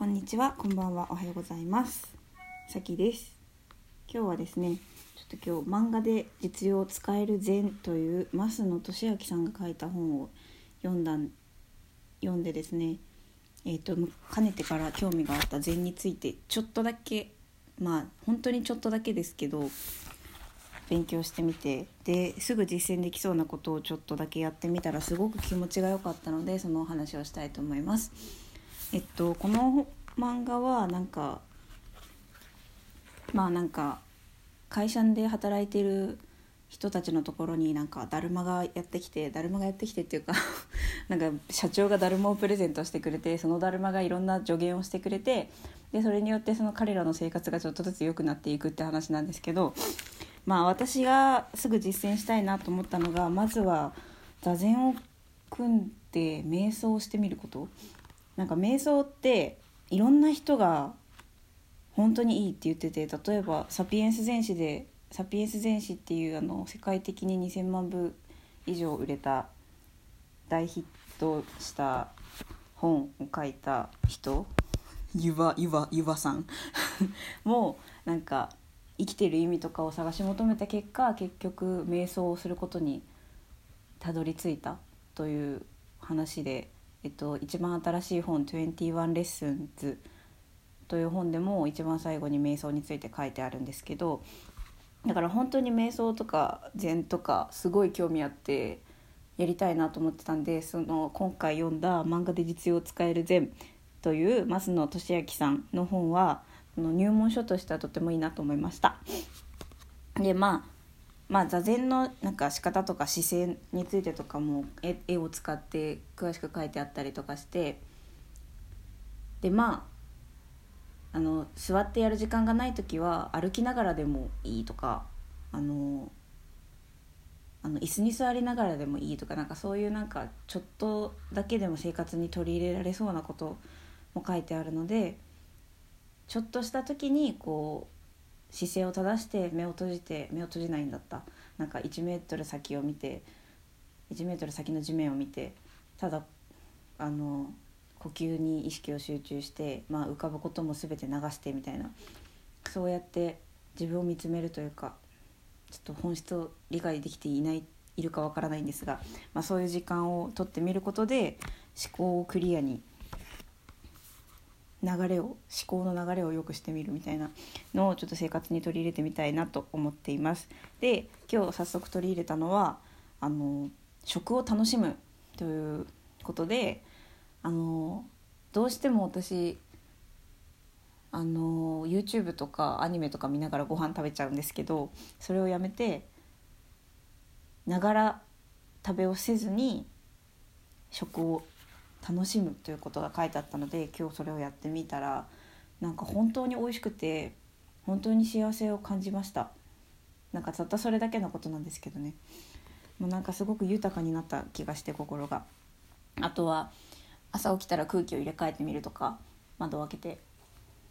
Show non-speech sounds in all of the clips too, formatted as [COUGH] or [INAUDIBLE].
こんにちは、こんばんは、おはようございます。さきです。今日はですね、ちょっと今日漫画で実用使える禅という増野俊明さんが書いた本を読んだ読んでですね、えっ、とかねてから興味があった禅についてちょっとだけまあ本当にちょっとだけですけど勉強してみてですぐ実践できそうなことをちょっとだけやってみたらすごく気持ちが良かったのでそのお話をしたいと思います。えっとこの漫画はなんかまあなんか会社で働いてる人たちのところになんかだるまがやってきてだるまがやってきてっていうか [LAUGHS] なんか社長がだるまをプレゼントしてくれてそのだるまがいろんな助言をしてくれてでそれによってその彼らの生活がちょっとずつ良くなっていくって話なんですけどまあ私がすぐ実践したいなと思ったのがまずは座禅を組んで瞑想をしてみること。なんか瞑想っていろんな人が本当にいいって言ってて例えば「サピエンス全史」で「サピエンス全史」っていうあの世界的に2,000万部以上売れた大ヒットした本を書いた人ゆばゆばゆばさん。もなんか生きてる意味とかを探し求めた結果結局瞑想をすることにたどり着いたという話で、えっと、一番新しい本「21レッスンズ」という本でも一番最後に瞑想について書いてあるんですけどだから本当に瞑想とか禅とかすごい興味あってやりたいなと思ってたんでその今回読んだ「漫画で実用使える禅」という増野俊明さんの本はの入門書としてはとてもいいなと思いました。でまあまあ座禅のなんか仕方とか姿勢についてとかも絵絵を使って詳しく書いてあったりとかしてでまああの座ってやる時間がない時は歩きながらでもいいとかあのあの椅子に座りながらでもいいとかなんかそういうなんかちょっとだけでも生活に取り入れられそうなことも書いてあるのでちょっとした時にこう姿勢を正して目を閉じて目を閉じないんだった。なんか1メートル先を見て1メートル先の地面を見てただあの呼吸に意識を集中して、まあ、浮かぶことも全て流してみたいな。そうやって自分を見つめるというかちょっと本質を理解できていないいるかわからないんですが、まあ、そういう時間をとってみることで思考をクリアに流れを思考の流れを良くしてみるみたいなのをちょっと生活に取り入れてみたいなと思っています。で今日早速取り入れたのはあの食を楽しむということであのどうしても私あの YouTube とかアニメとか見ながらご飯食べちゃうんですけどそれをやめてながら食べをせずに食を楽しむということが書いてあったので今日それをやってみたらなんか本当に美味しくて本当に幸せを感じました。なんかたったそれだけのことなんですけどね。もうなんかすごく豊かになった気がして心が。あとは朝起きたら空気を入れ替えてみるとか窓を開けて。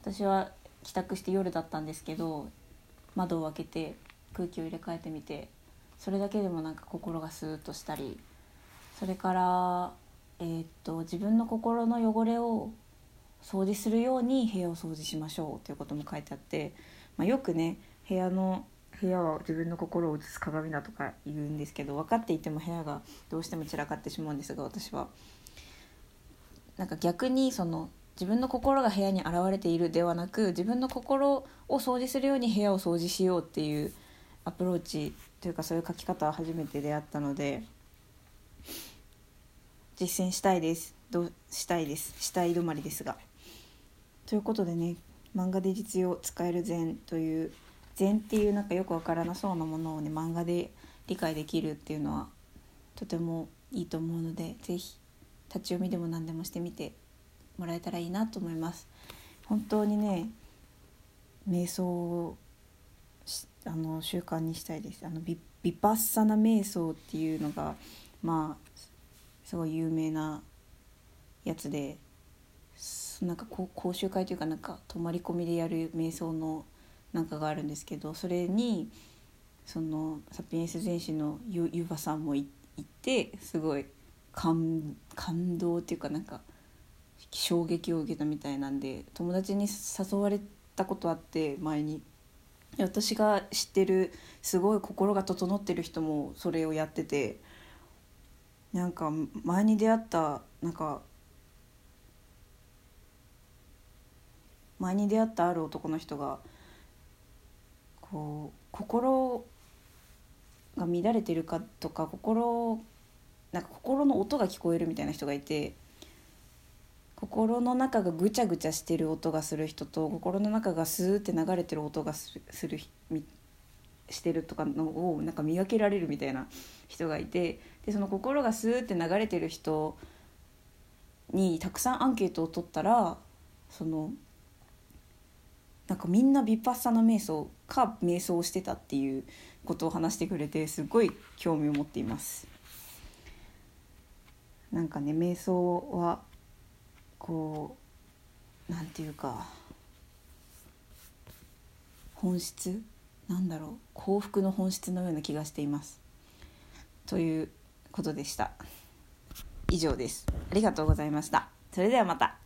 私は帰宅して夜だったんですけど窓を開けて空気を入れ替えてみてそれだけでもなんか心がスーッとしたりそれからえー、っと自分の心の汚れを掃除するように部屋を掃除しましょうということも書いてあって、まあ、よくね部屋の部屋は自分の心を映す鏡だとか言うんですけど分かっていても部屋がどうしても散らかってしまうんですが私は。なんか逆にその自分の心が部屋に現れているではなく自分の心を掃除するように部屋を掃除しようっていうアプローチというかそういう書き方は初めて出会ったので実践したいです。どうしたいです。したい止まりですが。ということでね漫画で実用使える禅という禅っていうなんかよくわからなそうなものをね漫画で理解できるっていうのはとてもいいと思うので是非立ち読みでも何でもしてみてもらえたらいいなと思います。本当にね瞑想をあの習慣にしたいです。あのビビパッサナ瞑想っていうのがまあすごい有名なやつでなんか講習会というかなんか泊まり込みでやる瞑想のなんかがあるんですけどそれにそのサピエンス全史のゆゆばさんも行ってすごい感感動っていうかなんか衝撃を受けたみたいなんで友達に誘われたことあって前に。私が知ってるすごい心が整ってる人もそれをやっててなんか前に出会ったなんか前に出会ったある男の人がこう心が乱れてるかとか心なんか心の音が聞こえるみたいな人がいて心の中がぐちゃぐちゃしてる音がする人と心の中がスーって流れてる音がするしてるとかのをなんか見分けられるみたいな人がいてでその心がスーって流れてる人にたくさんアンケートを取ったらそのなんかみんなビッパッサナ瞑想か瞑想をしてたっていうことを話してくれてすごい興味を持っています。なんかね瞑想はこうなんていうか本質なんだろう幸福の本質のような気がしています。ということでした。以上です。ありがとうございました。それではまた。